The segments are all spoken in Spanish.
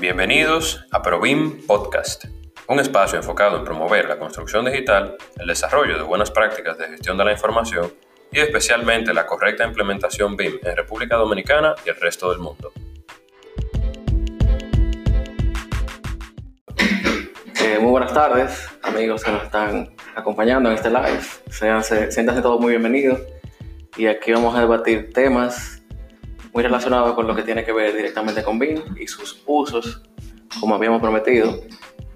Bienvenidos a ProBIM Podcast, un espacio enfocado en promover la construcción digital, el desarrollo de buenas prácticas de gestión de la información y especialmente la correcta implementación BIM en República Dominicana y el resto del mundo. Eh, muy buenas tardes, amigos que nos están acompañando en este live. Sean, siéntanse todos muy bienvenidos y aquí vamos a debatir temas muy relacionado con lo que tiene que ver directamente con BIM y sus usos, como habíamos prometido.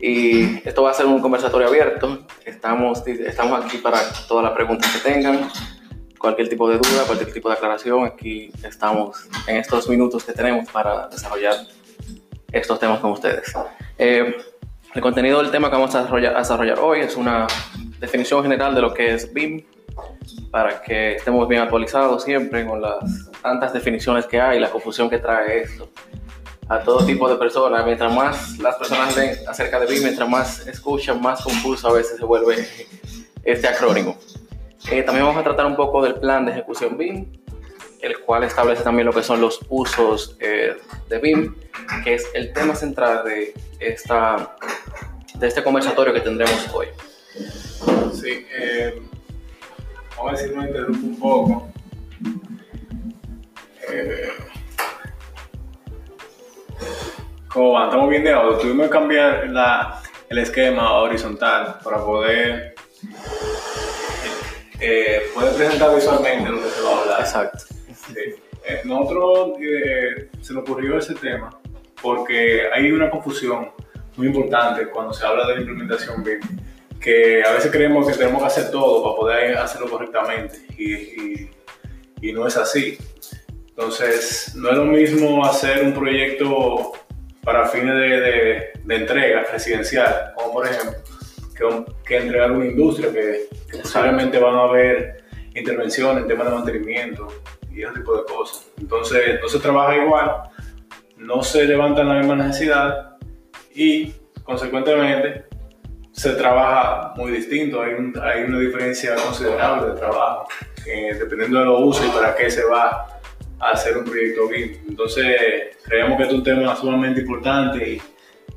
Y esto va a ser un conversatorio abierto. Estamos, estamos aquí para todas las preguntas que tengan, cualquier tipo de duda, cualquier tipo de aclaración. Aquí estamos en estos minutos que tenemos para desarrollar estos temas con ustedes. Eh, el contenido del tema que vamos a desarrollar, a desarrollar hoy es una definición general de lo que es BIM, para que estemos bien actualizados siempre con las tantas definiciones que hay, la confusión que trae esto a todo tipo de personas. Mientras más las personas leen acerca de BIM, mientras más escuchan, más confuso a veces se vuelve este acrónimo. Eh, también vamos a tratar un poco del plan de ejecución BIM, el cual establece también lo que son los usos eh, de BIM, que es el tema central de, esta, de este conversatorio que tendremos hoy. Sí, eh, vamos a decir, me interrumpo un poco. Eh, como va, estamos bien de audio. Tuvimos que cambiar la, el esquema horizontal para poder, eh, poder presentar visualmente lo que se va a hablar. Exacto. Eh, nosotros eh, se nos ocurrió ese tema porque hay una confusión muy importante cuando se habla de la implementación BIM que a veces creemos que tenemos que hacer todo para poder hacerlo correctamente y, y, no es así. Entonces, no es lo mismo hacer un proyecto para fines de, de, entrega residencial, como por ejemplo, que, que entregar una industria que, que posiblemente van a haber intervenciones en temas de mantenimiento y ese tipo de cosas. Entonces, no se trabaja igual, no se levantan la misma necesidad y, consecuentemente, se trabaja muy distinto, hay, hay una diferencia considerable de trabajo, eh, dependiendo de los usos y para qué se va a hacer un proyecto BIM. Entonces, creemos que es un tema sumamente importante y,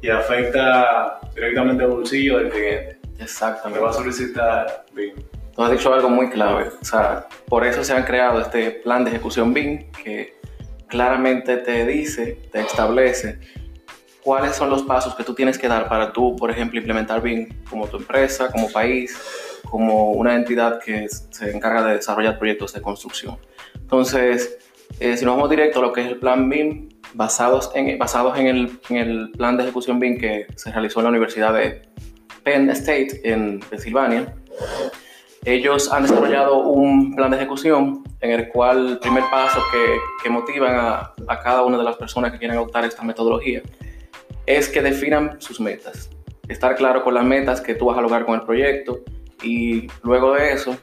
y afecta directamente al bolsillo del cliente. Exactamente. Que va a solicitar BIM. Tú has dicho algo muy clave, o sea, por eso se han creado este plan de ejecución BIM que claramente te dice, te establece cuáles son los pasos que tú tienes que dar para tú, por ejemplo, implementar BIM como tu empresa, como país, como una entidad que se encarga de desarrollar proyectos de construcción. Entonces, eh, si nos vamos directo a lo que es el plan BIM, basados en, basados en el, en el plan de ejecución BIM que se realizó en la Universidad de Penn State en Pensilvania, ellos han desarrollado un plan de ejecución en el cual el primer paso que, que motivan a, a, cada una de las personas que quieren adoptar esta metodología es que definan sus metas. Estar claro con las metas que tú vas a lograr con el proyecto y luego de eso,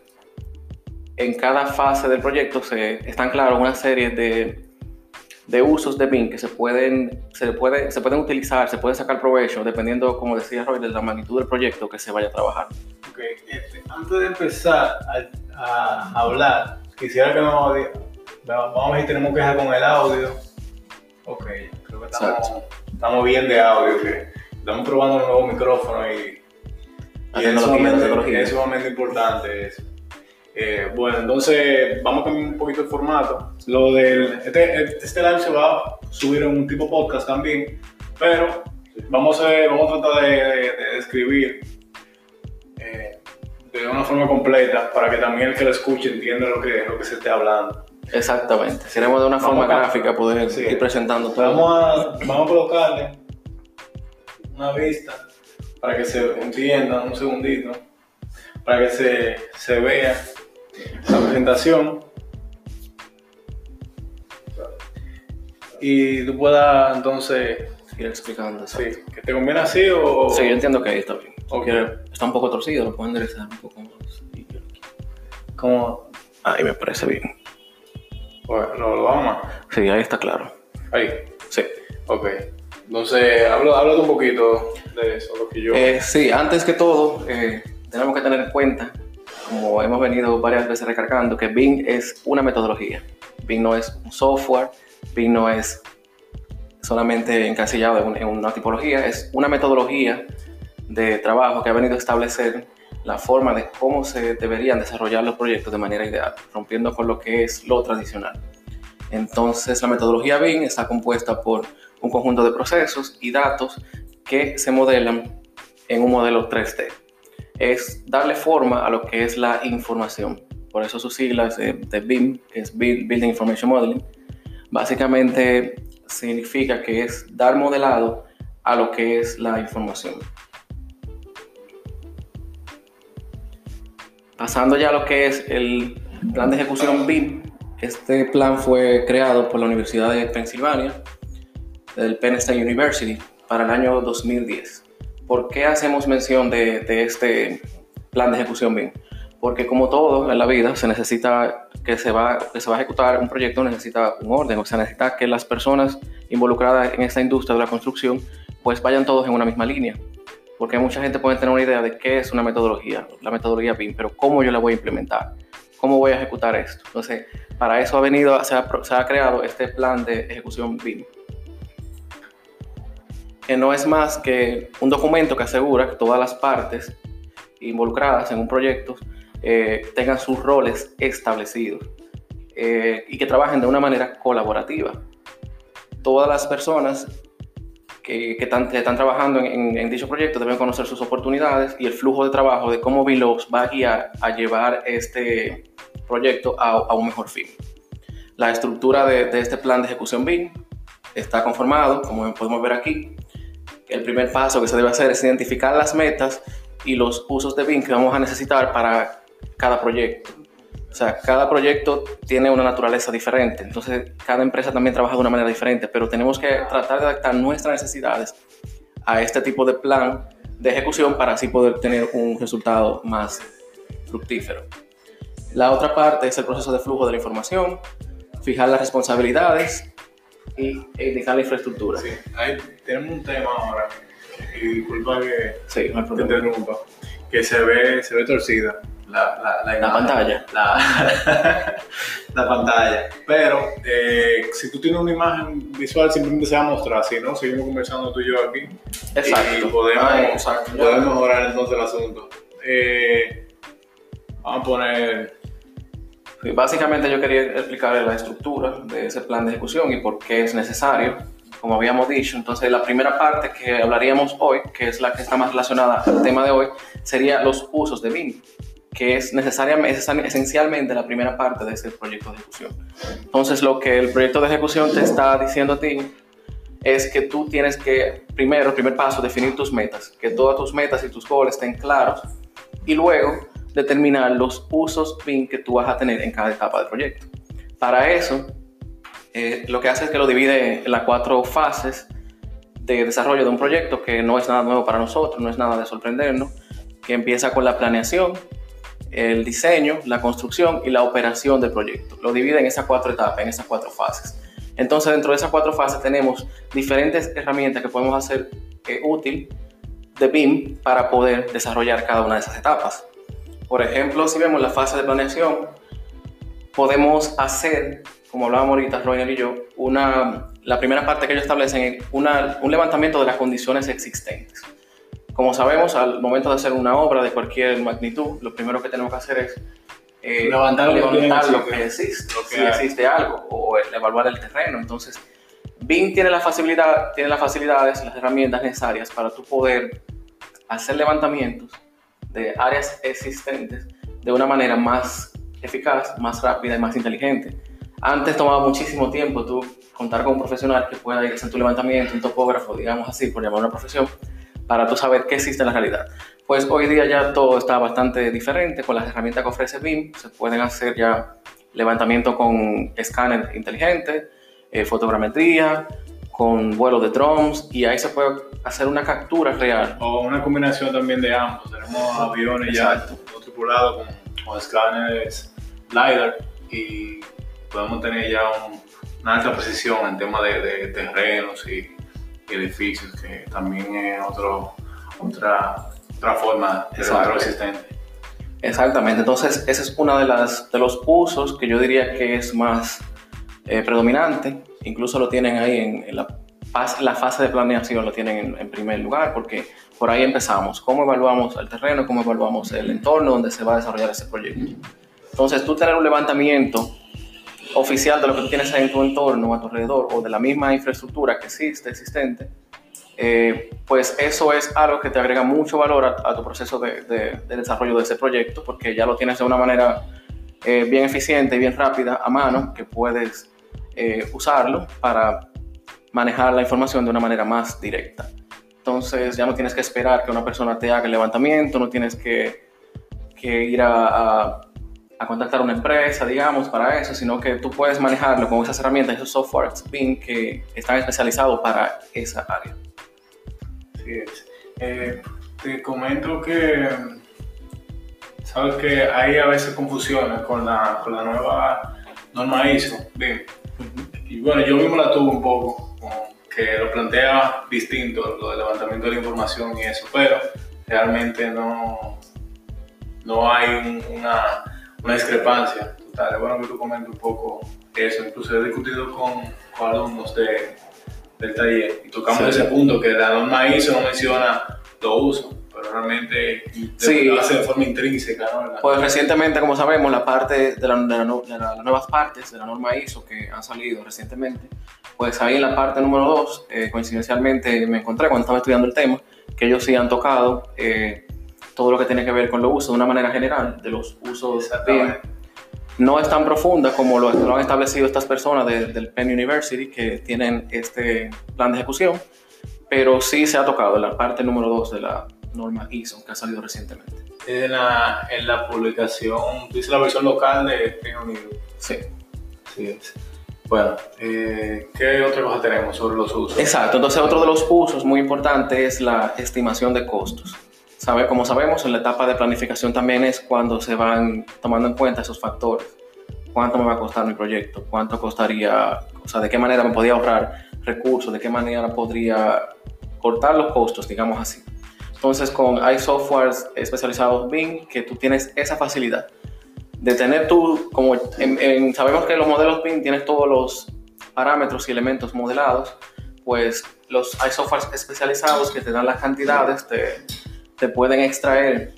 en cada fase del proyecto se están claros una serie de, de usos de BIM que se pueden, se, puede, se pueden utilizar, se puede sacar provecho dependiendo, como decía Roy, de la magnitud del proyecto que se vaya a trabajar. Okay. Este, antes de empezar a, a hablar, quisiera que nos... Vamos a ver si tenemos queja con el audio. Ok, creo que estamos... Estamos bien de audio, que estamos probando un nuevo micrófono y, y es, sumamente, es, sumamente, importante eso. Eh, bueno, entonces vamos a cambiar un poquito el formato. Lo del, este, este live se va a subir en un tipo podcast también, pero vamos a, vamos a tratar de, de, de describir eh, de una forma completa para que también el que lo escuche entienda lo que, lo que se esté hablando. Exactamente. Queremos de una forma gráfica poder sí. ir presentando todo. Vamos a, vamos a colocarle una vista para que se entienda un segundito, para que se, se vea la presentación y tú puedas entonces ir explicando. Sí, que te conviene así o. Sí, yo entiendo que ahí está bien. Okay. Está un poco torcido, lo puedo enderezar un poco más. Como. Ahí me parece bien. Bueno, ¿lo, lo vamos a...? Sí, ahí está claro. Ahí. Sí. Ok. Entonces, háblate un poquito de eso, lo que yo... Eh, sí, antes que todo, eh, tenemos que tener en cuenta, como hemos venido varias veces recargando, que Bing es una metodología. Bing no es un software, Bing no es solamente encasillado en, en una tipología, es una metodología de trabajo que ha venido a establecer la forma de cómo se deberían desarrollar los proyectos de manera ideal, rompiendo con lo que es lo tradicional. Entonces, la metodología BIM está compuesta por un conjunto de procesos y datos que se modelan en un modelo 3D. Es darle forma a lo que es la información. Por eso sus siglas de, BIM, que es Building Information Modeling, básicamente significa que es dar modelado a lo que es la información. Pasando ya a lo que es el plan de ejecución BIM, este plan fue creado por la Universidad de Pensilvania, del Penn State University, para el año 2010. ¿Por qué hacemos mención de, este plan de ejecución BIM? Porque como todo en la vida, se necesita que se, va, que se va a ejecutar un proyecto, necesita un orden, o sea, necesita que las personas involucradas en esta industria de la construcción pues vayan todos en una misma línea porque mucha gente puede tener una idea de qué es una metodología, la metodología BIM, pero cómo yo la voy a implementar, cómo voy a ejecutar esto. Entonces, para eso ha venido, se ha, creado este plan de ejecución BIM, que no es más que un documento que asegura que todas las partes involucradas en un proyecto eh, tengan sus roles establecidos eh, y que trabajen de una manera colaborativa. Todas las personas que, están, trabajando en, dicho proyecto deben conocer sus oportunidades y el flujo de trabajo de cómo Vilox va a guiar a llevar este proyecto a, un mejor fin. La estructura de, este plan de ejecución BIM está conformado, como podemos ver aquí. El primer paso que se debe hacer es identificar las metas y los usos de BIM que vamos a necesitar para cada proyecto. O sea, cada proyecto tiene una naturaleza diferente, entonces cada empresa también trabaja de una manera diferente, pero tenemos que tratar de adaptar nuestras necesidades a este tipo de plan de ejecución para así poder tener un resultado más fructífero. La otra parte es el proceso de flujo de la información, fijar las responsabilidades y indicar la infraestructura. Sí, ahí tenemos un tema ahora, y disculpa que sí, no te interrumpa, que se ve, se ve torcida la, la, la, pantalla. La, pantalla. Pero eh, si tú tienes una imagen visual, simplemente se va a mostrar. Si no, seguimos conversando tú y yo aquí. Exacto. Y podemos, podemos mejorar entonces el asunto. Eh, vamos a poner. Básicamente yo quería explicar la estructura de ese plan de ejecución y por qué es necesario, como habíamos dicho. Entonces la primera parte que hablaríamos hoy, que es la que está más relacionada al tema de hoy, sería los usos de BIM que es necesariamente, esencialmente la primera parte de ese proyecto de ejecución. Entonces, lo que el proyecto de ejecución te está diciendo a ti es que tú tienes que, primero, primer paso, definir tus metas, que todas tus metas y tus goles estén claros y luego determinar los usos fin que tú vas a tener en cada etapa del proyecto. Para eso, eh, lo que hace es que lo divide en las cuatro fases de desarrollo de un proyecto, que no es nada nuevo para nosotros, no es nada de sorprendernos, que empieza con la planeación, el diseño, la construcción y la operación del proyecto. Lo divide en esas cuatro etapas, en esas cuatro fases. Entonces, dentro de esas cuatro fases tenemos diferentes herramientas que podemos hacer eh, útil de BIM para poder desarrollar cada una de esas etapas. Por ejemplo, si vemos la fase de planeación, podemos hacer, como hablábamos ahorita, Roger y yo, una, la primera parte que ellos establecen es un levantamiento de las condiciones existentes. Como sabemos, al momento de hacer una obra de cualquier magnitud, lo primero que tenemos que hacer es eh, levantar, lo, que, existe, si existe algo, o evaluar el terreno. Entonces, BIM tiene la facilidad, tiene las facilidades, las herramientas necesarias para tú poder hacer levantamientos de áreas existentes de una manera más eficaz, más rápida y más inteligente. Antes tomaba muchísimo tiempo tú contar con un profesional que pueda ir a hacer tu levantamiento, un topógrafo, digamos así, por llamar una profesión, para tú saber qué existe en la realidad. Pues hoy día ya todo está bastante diferente con las herramientas que ofrece BIM. Se pueden hacer ya levantamiento con escáner inteligente, eh, fotogrametría, con vuelo de drones y ahí se puede hacer una captura real. O una combinación también de ambos. Tenemos aviones ya tripulados con, con escáneres LiDAR y podemos tener ya una alta precisión en tema de, de terrenos y edificios, que también es otro, otra, otra forma de control existente. Exactamente, entonces ese es uno de, las, de los usos que yo diría que es más eh, predominante, incluso lo tienen ahí en, la la fase de planeación lo tienen en, primer lugar, porque por ahí empezamos. ¿Cómo evaluamos el terreno? ¿Cómo evaluamos el entorno donde se va a desarrollar ese proyecto? Entonces, tú tener un levantamiento oficial de lo que tienes en tu entorno, a tu alrededor, o de la misma infraestructura que existe, existente, eh, pues eso es algo que te agrega mucho valor a, tu proceso de, desarrollo de ese proyecto, porque ya lo tienes de una manera eh, bien eficiente y bien rápida a mano, que puedes eh, usarlo para manejar la información de una manera más directa. Entonces ya no tienes que esperar que una persona te haga el levantamiento, no tienes que, que ir a, a, contactar a una empresa, digamos, para eso, sino que tú puedes manejarlo con esas herramientas, esos softwares BIM que están especializados para esa área. Así es. Eh, te comento que, sabes que hay a veces confusiones con la, con la nueva norma ISO, BIM. Y bueno, yo mismo la tuve un poco que lo plantea distinto, lo del levantamiento de la información y eso, pero realmente no, no hay una, una, discrepancia total. Es bueno que tú comentes un poco eso, incluso he discutido con, con alumnos de, del taller y tocamos ese punto que la norma ISO no menciona los usos realmente sí. lo hace de forma intrínseca. ¿no? Pues recientemente, como sabemos, la parte de, la, de, las nuevas partes de la norma ISO que han salido recientemente, pues ahí en la parte número 2, eh, coincidencialmente me encontré cuando estaba estudiando el tema, que ellos sí han tocado eh, todo lo que tiene que ver con los usos de una manera general, de los usos bien. No es tan profunda como lo, lo han establecido estas personas del Penn University que tienen este plan de ejecución, pero sí se ha tocado en la parte número 2 de la norma ISO que ha salido recientemente. En la, en la publicación, dice la versión local de Reino Unido. Sí. Sí, es. Bueno, eh, ¿qué otra cosa tenemos sobre los usos? Exacto, entonces otro de los usos muy importante es la estimación de costos. Sabe, como sabemos, en la etapa de planificación también es cuando se van tomando en cuenta esos factores. ¿Cuánto me va a costar mi proyecto? ¿Cuánto costaría? O sea, ¿de qué manera me podría ahorrar recursos? ¿De qué manera podría cortar los costos, digamos así? Entonces, con hay softwares especializados BIM que tú tienes esa facilidad de tener tú, como sabemos que los modelos BIM tienes todos los parámetros y elementos modelados, pues los, hay softwares especializados que te dan las cantidades, te, te pueden extraer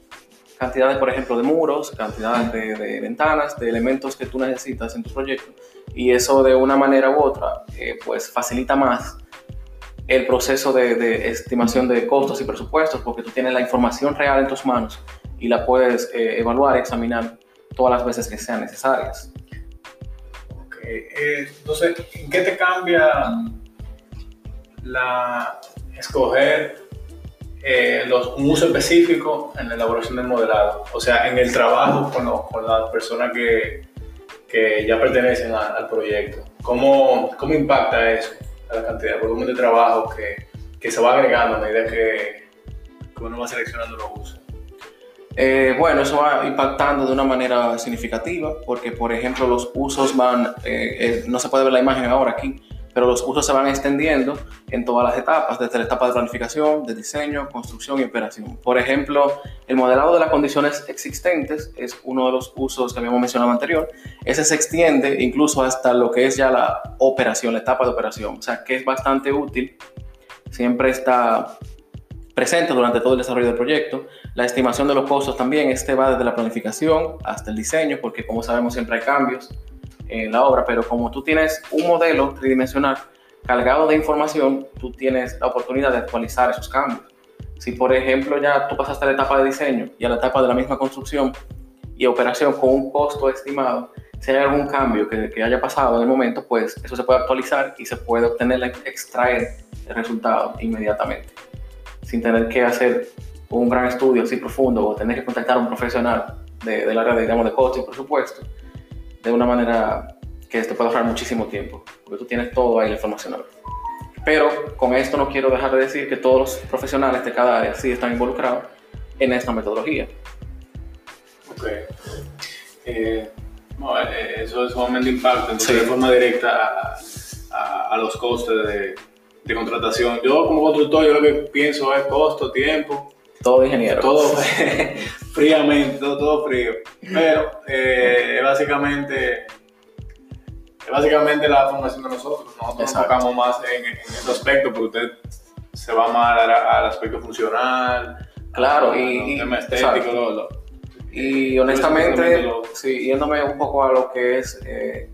cantidades, por ejemplo, de muros, cantidades de, ventanas, de elementos que tú necesitas en tu proyecto. Y eso de una manera u otra, eh, pues facilita más el proceso de, de, estimación de costos y presupuestos, porque tú tienes la información real en tus manos y la puedes eh, evaluar, examinar todas las veces que sean necesarias. Ok, eh, entonces, ¿en qué te cambia la escoger eh, los, un uso específico en la elaboración del modelado? O sea, en el trabajo con, con las personas que, que ya pertenecen al proyecto. ¿Cómo, ¿Cómo impacta eso a la cantidad de volumen de trabajo que, que se va agregando a medida que, que uno va seleccionando los usos? Eh, bueno, eso va impactando de una manera significativa porque, por ejemplo, los usos van, eh, eh, no se puede ver la imagen ahora aquí, pero los usos se van extendiendo en todas las etapas, desde la etapa de planificación, de diseño, construcción y operación. Por ejemplo, el modelado de las condiciones existentes es uno de los usos que habíamos mencionado anterior. Ese se extiende incluso hasta lo que es ya la operación, la etapa de operación, o sea que es bastante útil. Siempre está presente durante todo el desarrollo del proyecto. La estimación de los costos también, este va desde la planificación hasta el diseño, porque como sabemos siempre hay cambios en la obra, pero como tú tienes un modelo tridimensional cargado de información, tú tienes la oportunidad de actualizar esos cambios. Si por ejemplo ya tú pasaste a la etapa de diseño y a la etapa de la misma construcción y operación con un costo estimado, si hay algún cambio que, que haya pasado en el momento, pues eso se puede actualizar y se puede obtener, extraer el resultado inmediatamente sin tener que hacer un gran estudio así profundo o tener que contactar a un profesional de, del área digamos, de costo y presupuesto de una manera que te puede ahorrar muchísimo tiempo, porque tú tienes todo ahí la información. Pero con esto no quiero dejar de decir que todos los profesionales de cada área sí están involucrados en esta metodología. Ok. Eh, eh eso es sumamente impacta de forma directa a, a los costes de, de contratación. Yo como constructor, yo lo que pienso es costo, tiempo. Todo ingeniero. Todo fríamente, todo, frío. Pero eh, básicamente es básicamente la formación de nosotros. Nosotros nos Exacto. enfocamos más en, en ese aspecto, porque usted se va más al, aspecto funcional, Claro, a- y- tema estético, lo- lo- Y honestamente, lo- sí, yéndome un poco a lo que es eh,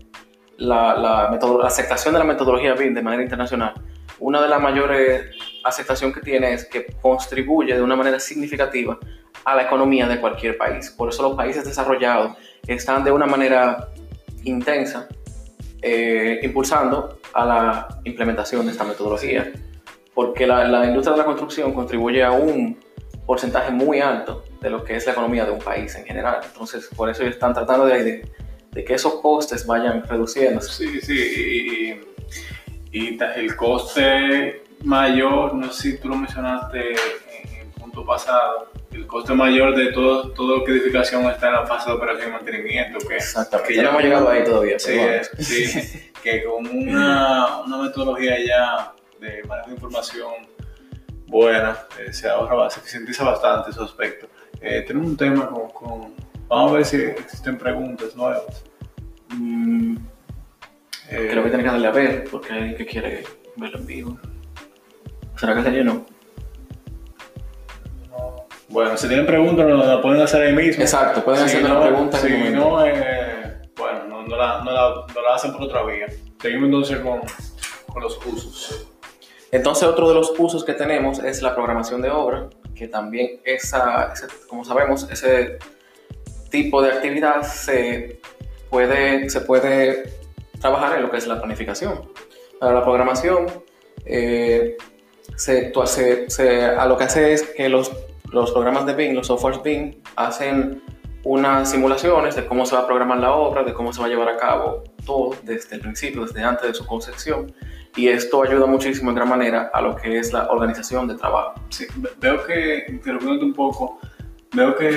la, la, la aceptación de la metodología BIM de manera internacional, una de las mayores aceptación que tiene es que contribuye de una manera significativa a la economía de cualquier país. Por eso los países desarrollados están de una manera intensa eh, impulsando a la implementación de esta metodología, porque la, la industria de la construcción contribuye a un porcentaje muy alto de lo que es la economía de un país en general. Entonces, por eso ellos están tratando de, de, de que esos costes vayan reduciéndose. Sí, sí, y, y- y el coste mayor, no sé si tú lo mencionaste en el punto pasado, el coste mayor de todo, que edificación está en la fase de operación y mantenimiento, que, Exactamente. que ya no hemos llegado ahí todavía. Sí, pero bueno. eh, sí, que con una, una metodología ya de manejo de información buena, eh, se ahorra, se eficientiza bastante esos aspectos. Eh, tenemos un tema con, con- Vamos a ver si existen preguntas nuevas. Mm, Eh, creo que tiene que darle a ver, porque hay alguien que quiere verlo en vivo. ¿Será que se llenó? Bueno, si tienen preguntas, nos la pueden hacer ahí mismo. Exacto, pueden Si hacerme no, la pregunta en Si el momento. no, eh, bueno, no, no la, no, la, no la hacen por otra vía. Seguimos entonces con, con los usos. Entonces, otro de los usos que tenemos es la programación de obra, que también esa, ese- como sabemos, ese tipo de actividad se puede, se puede trabajar en lo que es la planificación. Para la programación, eh, se, hace- se- a lo que hace es que los, los programas de BIM, los softwares BIM, hacen unas simulaciones de cómo se va a programar la obra, de cómo se va a llevar a cabo todo desde el principio, desde antes de su concepción y esto ayuda muchísimo en gran manera a lo que es la organización de trabajo. Sí, ve- veo que, interrumpiéndote un poco, veo que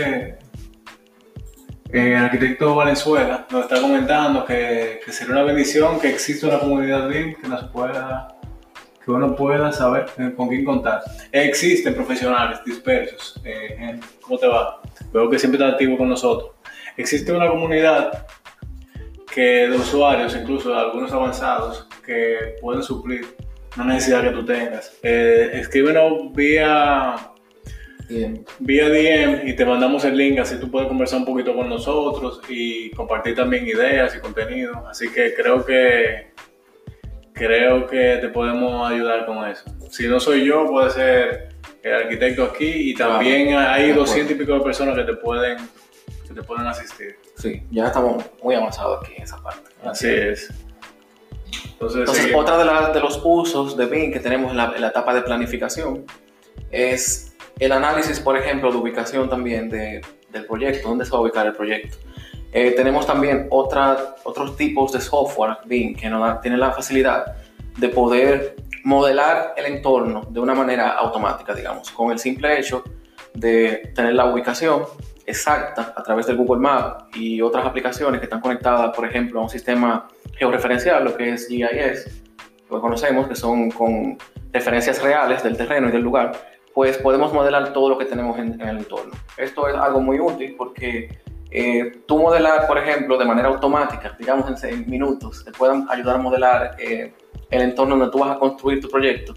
eh, el arquitecto Valenzuela nos está comentando que, que sería una bendición que exista una comunidad BIM que nos pueda, que uno pueda saber con quién contar. Existen profesionales dispersos. eh, ¿Cómo te va? Veo que siempre está activo con nosotros. Existe una comunidad que de usuarios, incluso algunos avanzados, que pueden suplir una necesidad que tú tengas. Eh, escríbenos vía, Bien. vía DM y te mandamos el link, así tú puedes conversar un poquito con nosotros y compartir también ideas y contenido. Así que creo que creo que te podemos ayudar con eso. Si no soy yo, puede ser el arquitecto aquí y también Claro. hay. 200 y pico de personas que te pueden, que te pueden asistir. Sí, ya estamos muy avanzados aquí en esa parte. Así es. Entonces, Entonces, otra de, las- de los usos de BIM que tenemos en la, en la etapa de planificación es el análisis, por ejemplo, de ubicación también de- del proyecto, dónde se va a ubicar el proyecto. Eh, tenemos también otra, otros tipos de software BIM que nos da- tienen la facilidad de poder modelar el entorno de una manera automática, digamos, con el simple hecho de tener la ubicación exacta a través del Google Maps y otras aplicaciones que están conectadas, por ejemplo, a un sistema georreferencial, lo que es GIS, lo que conocemos, que son con referencias reales del terreno y del lugar, pues podemos modelar todo lo que tenemos en, en el entorno. Esto es algo muy útil porque eh, tú modelar, por ejemplo, de manera automática, digamos en, en minutos, te puedan ayudar a modelar eh, el entorno donde tú vas a construir tu proyecto,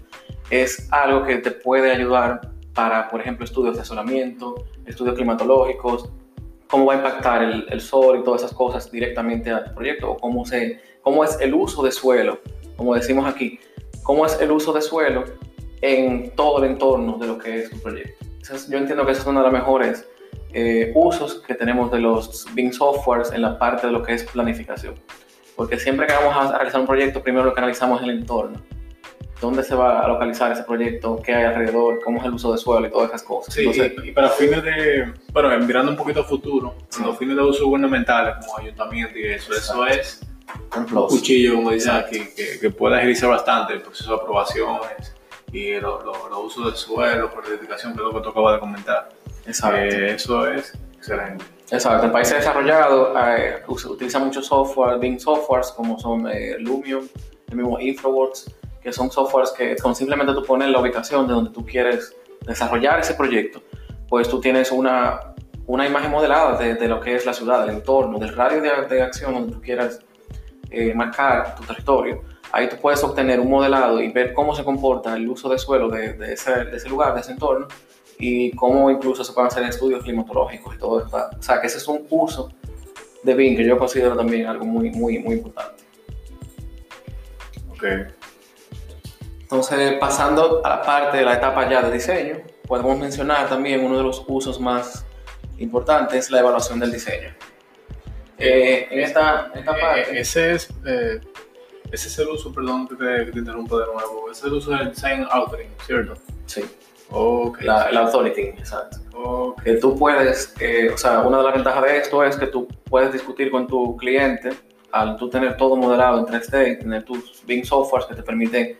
es algo que te puede ayudar para, por ejemplo, estudios de asolamiento, estudios climatológicos, cómo va a impactar el, el sol y todas esas cosas directamente al proyecto, o cómo, se, cómo es el uso de suelo, como decimos aquí, cómo es el uso de suelo en todo el entorno de lo que es tu proyecto. Entonces, yo entiendo que ese es uno de los mejores eh, usos que tenemos de los BIM softwares en la parte de lo que es planificación. Porque siempre que vamos a realizar un proyecto, primero lo que analizamos es el entorno. ¿Dónde se va a localizar ese proyecto? ¿Qué hay alrededor? ¿Cómo es el uso de suelo y todas esas cosas? Sí, Entonces, y, y para fines de, bueno, mirando un poquito a futuro, Sí. los fines de uso gubernamentales como ayuntamiento y eso, eso es un cuchillo, como dicen Exacto. aquí, que, que puede agilizar bastante el proceso de aprobaciones y los lo, los usos de suelo, por edificación, que es lo que tú acabas de comentar. Exacto. Eh, eso es excelente. Exacto, en países desarrollados eh, utilizan muchos software, BIM softwares como son eh, Lumion, el mismo InfraWorks, que son softwares que con simplemente tú pones la ubicación de donde tú quieres desarrollar ese proyecto, pues tú tienes una, una imagen modelada de, de lo que es la ciudad, del entorno, del radio de, de acción donde tú quieras eh, marcar tu territorio, ahí tú puedes obtener un modelado y ver cómo se comporta el uso de suelo de, de, ese, de ese, lugar, de ese entorno, y cómo incluso se pueden hacer estudios climatológicos y todo esto. O sea, que ese es un uso de BIM que yo considero también algo muy, muy, muy importante. Ok. Entonces, pasando a la parte de la etapa ya de diseño, podemos mencionar también uno de los usos más importantes, la evaluación del diseño. Eh, en esta, esta Eh, parte... ese es, eh, ese es el uso, perdón que te, que te interrumpa de nuevo, ese es el uso del design authoring, ¿cierto? Sí, Ok. la, el authority, exacto. Ok. que tú puedes, eh, o sea, una de las ventajas de esto es que tú puedes discutir con tu cliente al tú tener todo modelado en 3D, tener tus BIM softwares que te permiten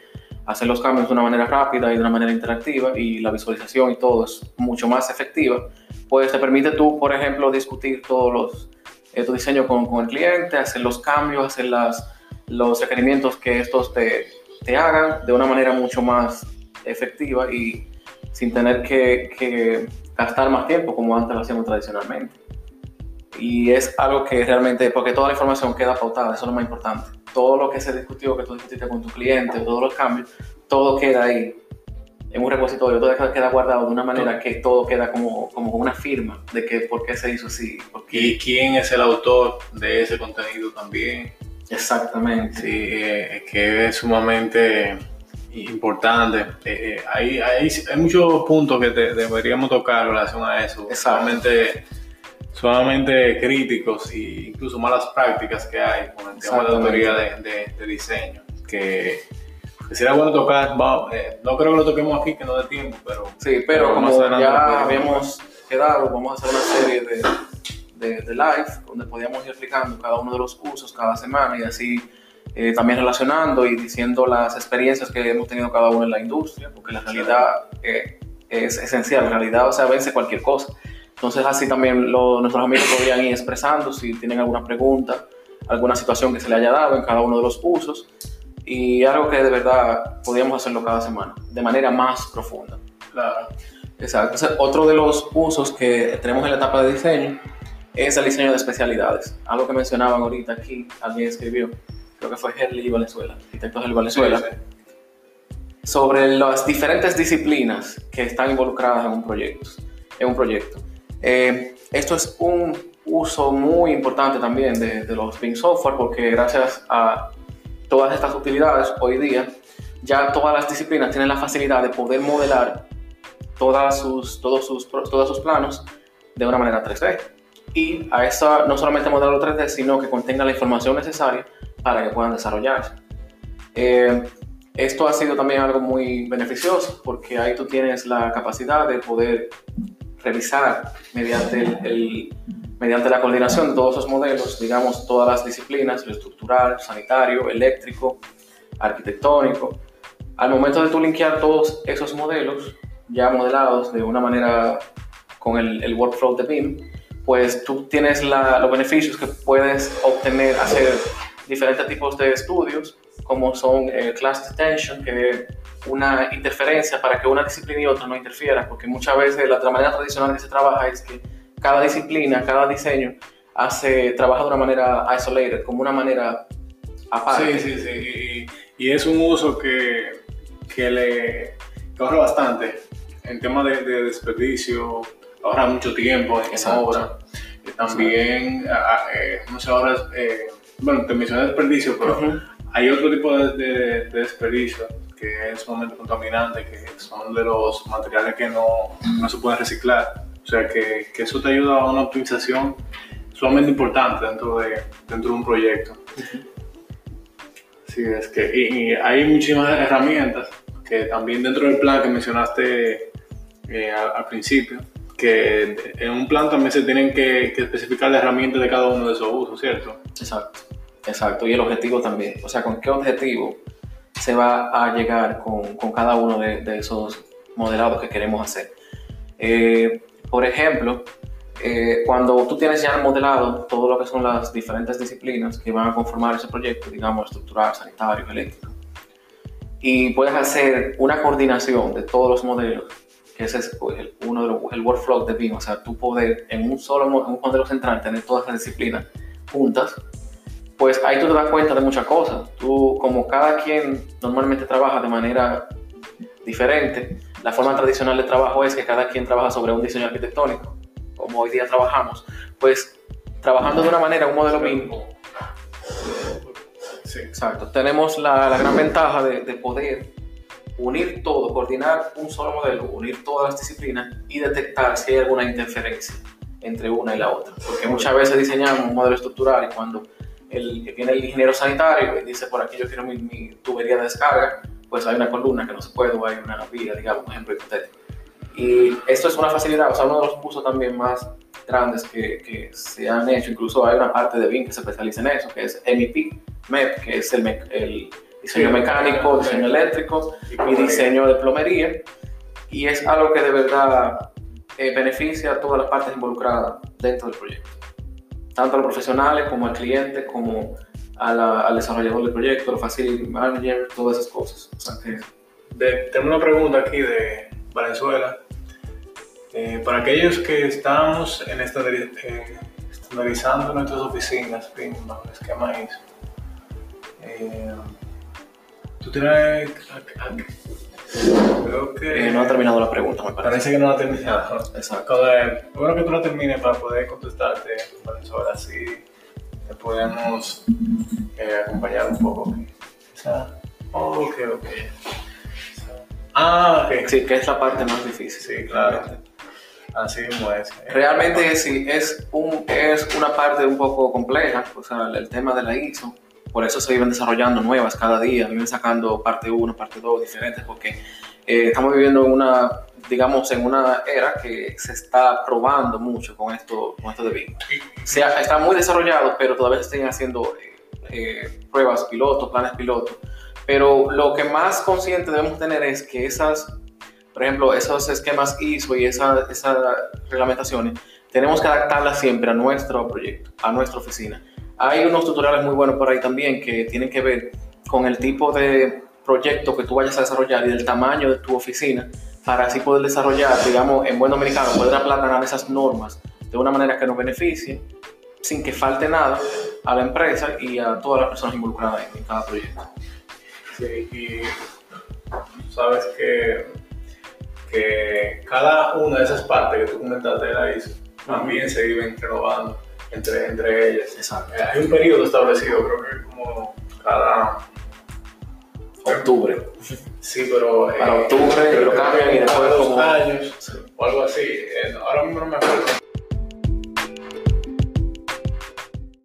hacer los cambios de una manera rápida y de una manera interactiva y la visualización y todo es mucho más efectiva, pues te permite tú, por ejemplo, discutir todos los, eh, tu diseño con, con, el cliente, hacer los cambios, hacer las, los requerimientos que estos te, te hagan de una manera mucho más efectiva y sin tener que, que gastar más tiempo como antes lo hacíamos tradicionalmente. Y es algo que realmente, porque toda la información queda pautada, eso es lo más importante. Todo lo que se discutió, que tú discutiste con tu cliente, todos los cambios, todo queda ahí en un repositorio, todo queda guardado de una manera que todo queda como, como una firma de que por qué se hizo así. Porque... ¿Y quién es el autor de ese contenido también? Exactamente. Sí, eh, que es sumamente importante. Eh, hay, hay, hay, muchos puntos que te, deberíamos tocar en relación a eso. Solamente, solamente críticos e incluso malas prácticas que hay con el tema de la teoría de, de, de, diseño. Que, que sería bueno tocar, va, eh, no creo que lo toquemos aquí, que no dé tiempo, pero... Sí, pero, pero como ya habíamos quedado, vamos a hacer una serie de, de, de live donde podíamos ir explicando cada uno de los usos cada semana y así eh, también relacionando y diciendo las experiencias que hemos tenido cada uno en la industria, porque la realidad eh, es esencial, en realidad, o sea, vence cualquier cosa. Entonces así también lo, nuestros amigos podrían ir expresando si tienen alguna pregunta, alguna situación que se le haya dado en cada uno de los usos y algo que de verdad podríamos hacerlo cada semana, de manera más profunda. Claro. Exacto. Entonces, otro de los usos que tenemos en la etapa de diseño es el diseño de especialidades. Algo que mencionaban ahorita aquí, alguien escribió, creo que fue Herli Valenzuela, arquitecto Herli Valenzuela, sí, sí. sobre las diferentes disciplinas que están involucradas en un proyecto. En un proyecto. Eh, esto es un uso muy importante también de, de los BIM software porque gracias a todas estas utilidades hoy día ya todas las disciplinas tienen la facilidad de poder modelar todas sus, todos, sus, todos sus planos de una manera 3D. Y a esa no solamente modelarlo 3D, sino que contenga la información necesaria para que puedan desarrollarse. Eh, esto ha sido también algo muy beneficioso porque ahí tú tienes la capacidad de poder revisar mediante, el, el, mediante la coordinación de todos esos modelos, digamos, todas las disciplinas, lo estructural, sanitario, eléctrico, arquitectónico. Al momento de tú linkear todos esos modelos ya modelados de una manera con el, el workflow de BIM, pues tú tienes la, los beneficios que puedes obtener, hacer diferentes tipos de estudios, como son eh, class detention, que es una interferencia para que una disciplina y otra no interfieran, porque muchas veces la, la manera tradicional que se trabaja es que cada disciplina, cada diseño hace, trabaja de una manera isolated, como una manera aparte. Sí, sí, sí, y, y es un uso que, que le ahorra bastante en tema de, de, desperdicio, ahorra mucho tiempo en esa obra. También, eh, no sé, ahora, eh, bueno, te mencioné desperdicio, pero uh -huh. hay otro tipo de, de, de, desperdicio que es sumamente contaminante, que son de los materiales que no, no se pueden reciclar. O sea, que, que, eso te ayuda a una optimización sumamente importante dentro de, dentro de un proyecto. Así es que y, y hay muchísimas herramientas que también dentro del plan que mencionaste eh, al, al, principio, que en un plan también se tienen que, que, especificar las herramientas de cada uno de esos usos, ¿cierto? Exacto, exacto, y el objetivo también, o sea, con qué objetivo se va a llegar con, con cada uno de, de, esos modelados que queremos hacer. Eh, por ejemplo, eh, cuando tú tienes ya modelado todo lo que son las diferentes disciplinas que van a conformar ese proyecto, digamos estructural, sanitario, eléctrico, y puedes hacer una coordinación de todos los modelos, ese es el, uno de los, el workflow de BIM, o sea, tú poder en un solo en un modelo central tener todas las disciplinas juntas, pues ahí tú te das cuenta de muchas cosas. Tú, como cada quien normalmente trabaja de manera diferente, la forma tradicional de trabajo es que cada quien trabaja sobre un diseño arquitectónico, como hoy día trabajamos, pues trabajando de una manera, un modelo BIM. Sí. Exacto. Tenemos la, la gran ventaja de, de poder unir todo, coordinar un solo modelo, unir todas las disciplinas y detectar si hay alguna interferencia entre una y la otra. Porque muchas veces diseñamos un modelo estructural y cuando el, viene el ingeniero sanitario y dice por aquí yo quiero mi, mi, tubería de descarga, pues hay una columna que no se puede o hay una vía, digamos, un ejemplo hipotético. Y esto es una facilidad, o sea, uno de los usos también más grandes que, que, se han hecho, incluso hay una parte de BIM que se especializa en eso, que es MEP, MEP, que es el, el diseño mecánico, diseño eléctrico y diseño de plomería. Y es algo que de verdad eh, beneficia a todas las partes involucradas dentro del proyecto. Tanto a los profesionales como al cliente, como a la, al desarrollador del proyecto, al facility manager, todas esas cosas. O sea que... de, tengo una pregunta aquí de Valenzuela. Eh, para aquellos que estamos en esta, eh, estandarizando nuestras oficinas el esquema ISO, eh, tú tienes. Creo que. Eh, no ha terminado la pregunta, me parece. Parece que no ha terminado. Exacto. bueno que tú la termines para poder contestarte, Valenzuela, así te podemos eh, acompañar un poco. O sea, ok, ok. Ah, ok. Sí, que es la parte más difícil. Sí, claro. Así mismo es. Realmente sí, es, un, es una parte un poco compleja, o sea, el tema de la ISO. Por eso se viven desarrollando nuevas cada día, viven sacando parte 1, parte 2 diferentes, porque eh, estamos viviendo en una, digamos, en una era que se está probando mucho con esto, con esto de BIM. Se está muy desarrollado, pero todavía se están haciendo eh, eh, pruebas pilotos, planes pilotos. Pero lo que más consciente debemos tener es que esas por ejemplo, esos esquemas ISO y esas esa reglamentaciones, tenemos que adaptarlas siempre a nuestro proyecto, a nuestra oficina. Hay unos tutoriales muy buenos por ahí también que tienen que ver con el tipo de proyecto que tú vayas a desarrollar y del tamaño de tu oficina para así poder desarrollar, digamos, en buen dominicano, poder aplanar esas normas de una manera que nos beneficie sin que falte nada a la empresa y a todas las personas involucradas en, cada proyecto. Sí, y sabes que que cada una de esas partes que tú comentaste de la ISO también se viven renovando entre, entre ellas. Exacto. Eh, hay un periodo establecido, creo que como cada octubre. Sí, pero. Para octubre lo cambian y después como. años o algo así. Eh, ahora mismo no me acuerdo